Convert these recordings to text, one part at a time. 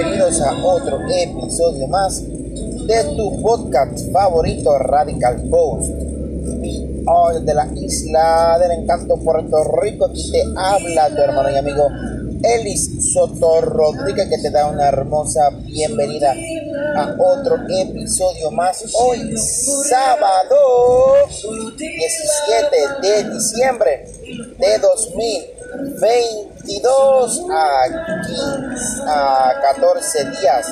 bienvenidos a otro episodio más de tu podcast favorito Radical Post. Y hoy de la isla del encanto Puerto Rico, aquí te habla tu hermano y amigo Elis Soto Rodríguez que te da una hermosa bienvenida a otro episodio más. Hoy sábado 17 de diciembre de 2022 a, 15, a 14 días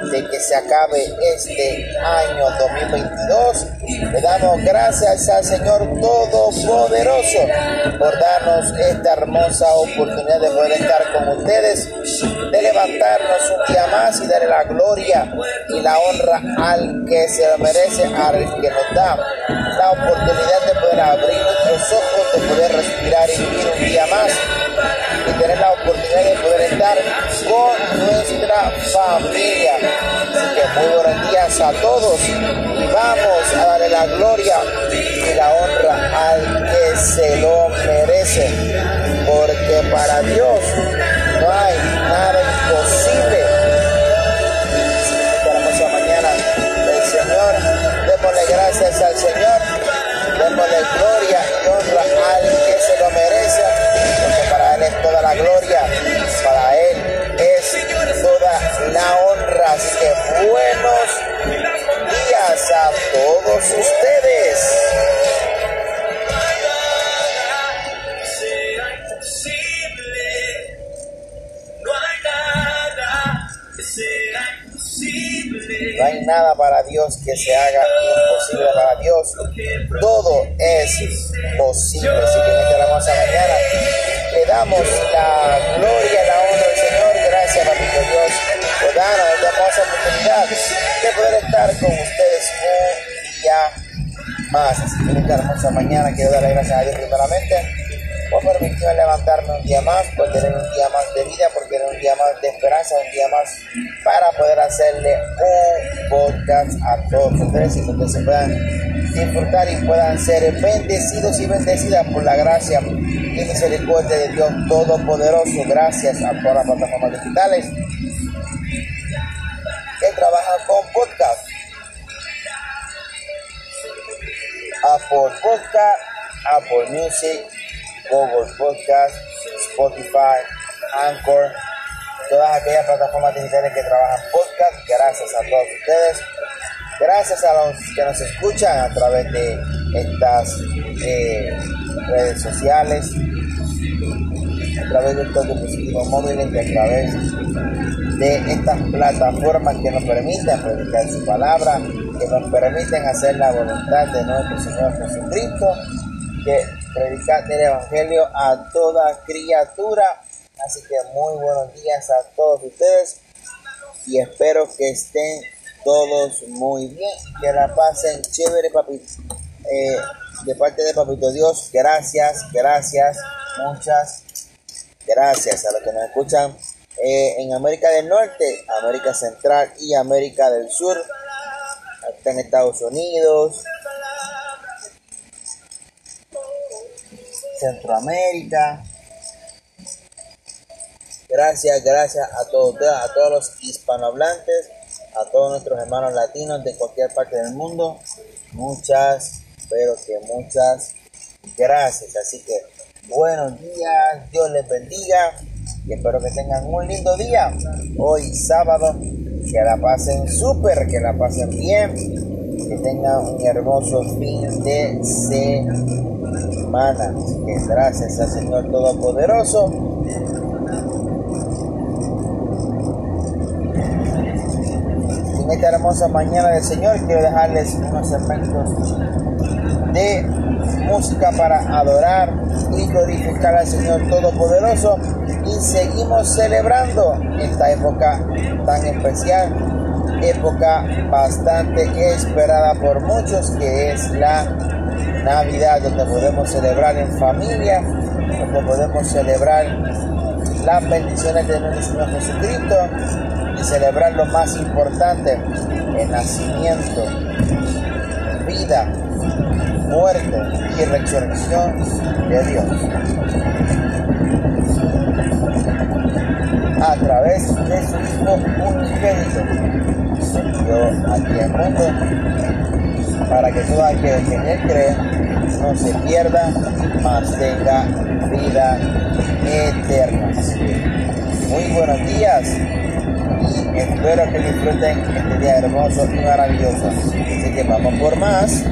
de que se acabe este año 2022. Le damos gracias al Señor Todopoderoso por darnos esta hermosa oportunidad de poder estar con ustedes, de levantarnos un día más y darle la gloria y la honra al que se lo merece, al que nos da la oportunidad de poder abrir nuestros ojos, de poder respirar y vivir un día más tener la oportunidad de poder estar con nuestra familia. Así que muy buenos días a todos y vamos a darle la gloria y la honra al que se lo merece, porque para Dios no hay nada imposible. Esta mañana el Señor, démosle gracias al Señor, démosle gloria buenos días a todos ustedes. No hay nada para Dios que se haga imposible para Dios. Todo es posible. Así que en esta hermosa mañana le damos la gloria la esta hermosa oportunidad de poder estar con ustedes un día más. Así que esta hermosa mañana quiero darle gracias a Dios primeramente por permitirme levantarme un día más, por tener un día más de vida, por tener un día más de esperanza, un día más para poder hacerle un podcast a todos ustedes y que ustedes se puedan disfrutar y puedan ser bendecidos y bendecidas por la gracia y misericordia de Dios Todopoderoso. Gracias a todas las plataformas digitales que trabajan con podcast. Apple Podcast, Apple Music, Google Podcast, Spotify, Anchor, todas aquellas plataformas digitales que trabajan podcast. Gracias a todos ustedes. Gracias a los que nos escuchan a través de estas eh, redes sociales, a través de estos dispositivos móviles y a través de estas plataformas que nos permiten predicar su palabra, que nos permiten hacer la voluntad de nuestro Señor Jesucristo, que predicar el Evangelio a toda criatura. Así que muy buenos días a todos ustedes y espero que estén todos muy bien, que la pasen chévere, papi. Eh, de parte de Papito Dios, gracias, gracias, muchas gracias a los que nos escuchan eh, en América del Norte, América Central y América del Sur, hasta en Estados Unidos, Centroamérica. Gracias, gracias a todos, a todos los hispanohablantes, a todos nuestros hermanos latinos de cualquier parte del mundo. Muchas, pero que muchas gracias. Así que buenos días, Dios les bendiga y espero que tengan un lindo día. Hoy sábado, que la pasen súper, que la pasen bien, que tengan un hermoso fin de semana. Gracias al Señor Todopoderoso. En esta hermosa mañana del Señor quiero dejarles unos segmentos de música para adorar y glorificar al Señor Todopoderoso y seguimos celebrando esta época tan especial, época bastante esperada por muchos que es la Navidad, donde podemos celebrar en familia, donde podemos celebrar las bendiciones de nuestro Señor Jesucristo y celebrar lo más importante, el nacimiento, vida, muerte y resurrección de Dios. A través de su Hijo Cristo se envió aquí al mundo para que todo aquel que en él cree no se pierda, mas tenga vida eterna. Muy buenos días y espero que disfruten este día hermoso y maravilloso. Así que vamos por más.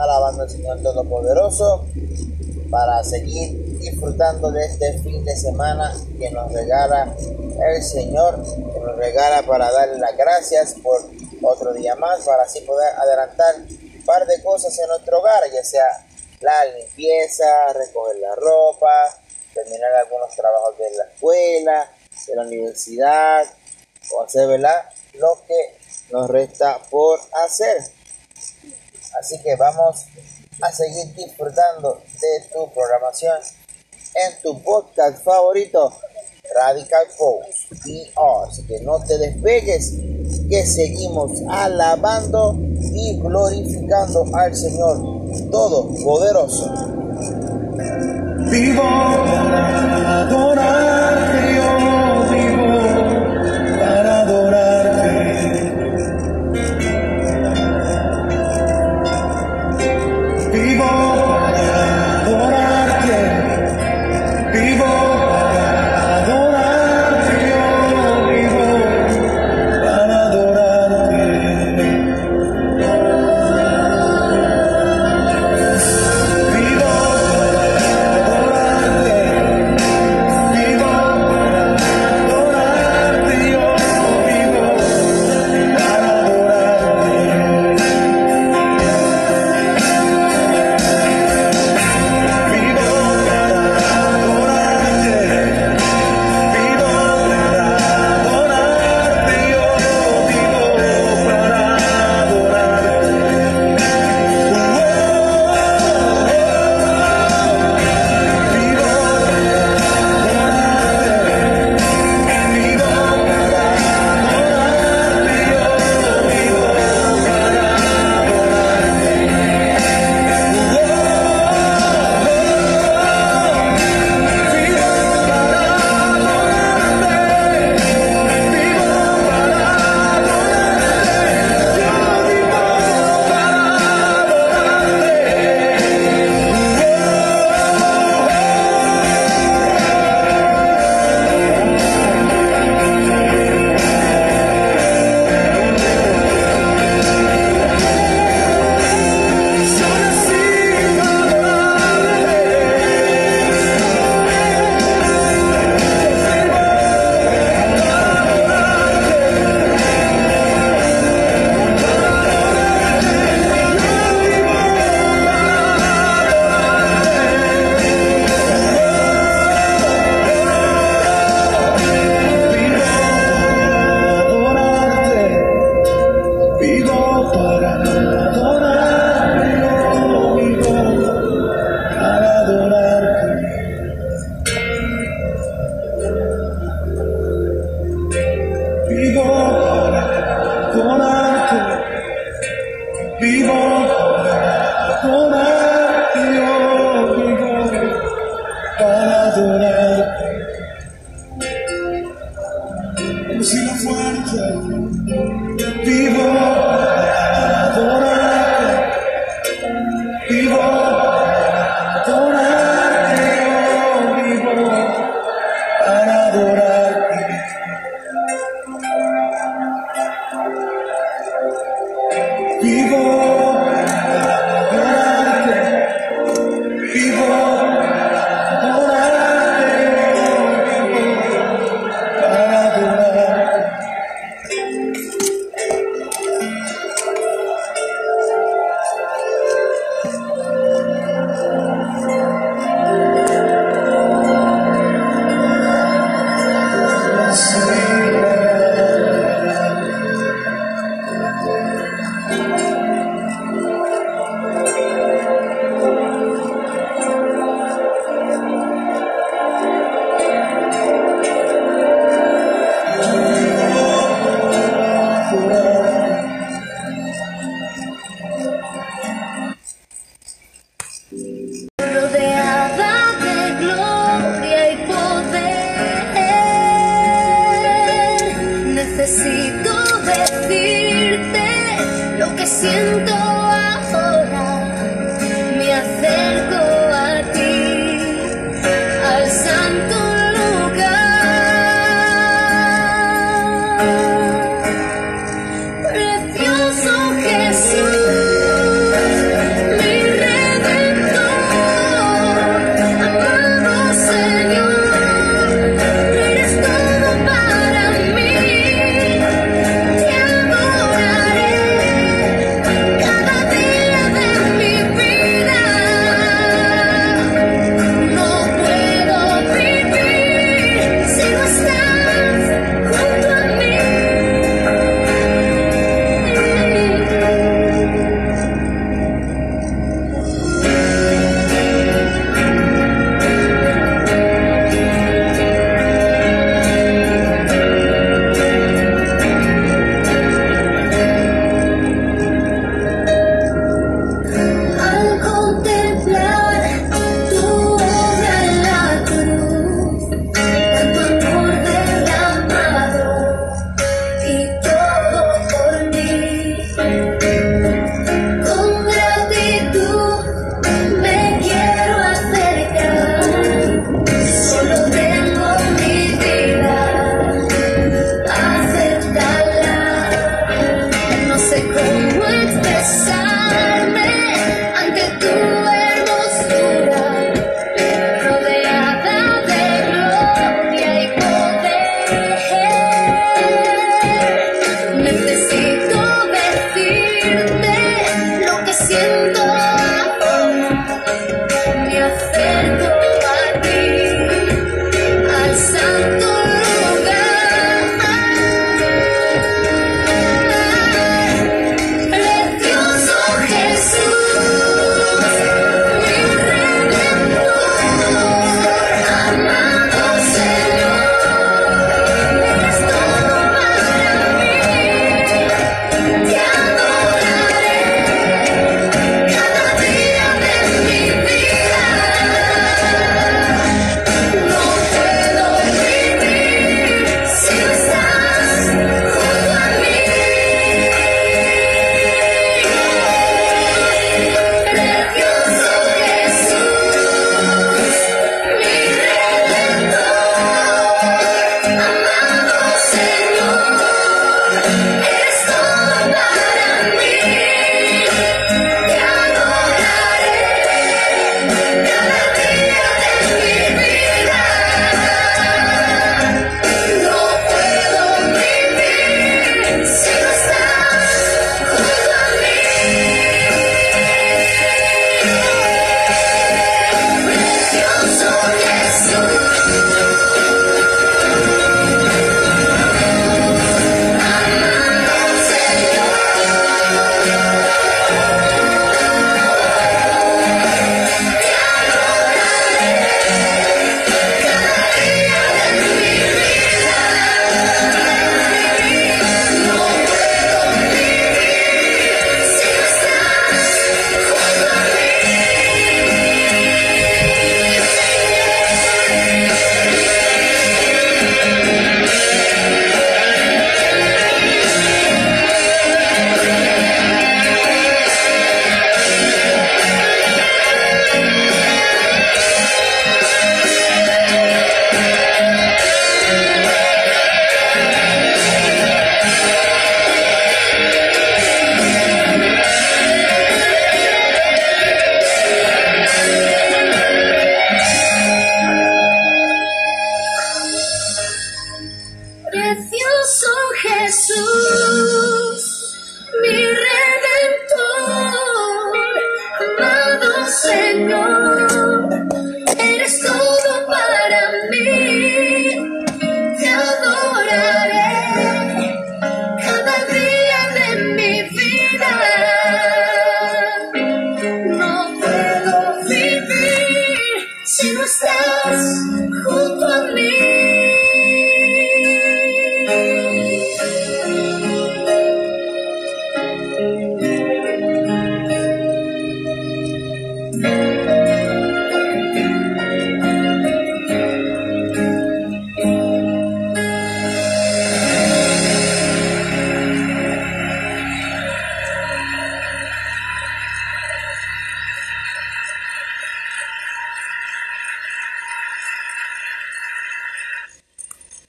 Alabando al Señor Todopoderoso para seguir disfrutando de este fin de semana que nos regala el Señor, que nos regala para darle las gracias por otro día más, para así poder adelantar un par de cosas en nuestro hogar, ya sea la limpieza, recoger la ropa, terminar algunos trabajos de la escuela, de la universidad, o hacer lo que nos resta por hacer. Así que vamos a seguir disfrutando de tu programación en tu podcast favorito, Radical Post PR. Así que no te despegues, que seguimos alabando y glorificando al Señor Todopoderoso. Vivo Encima fuerte.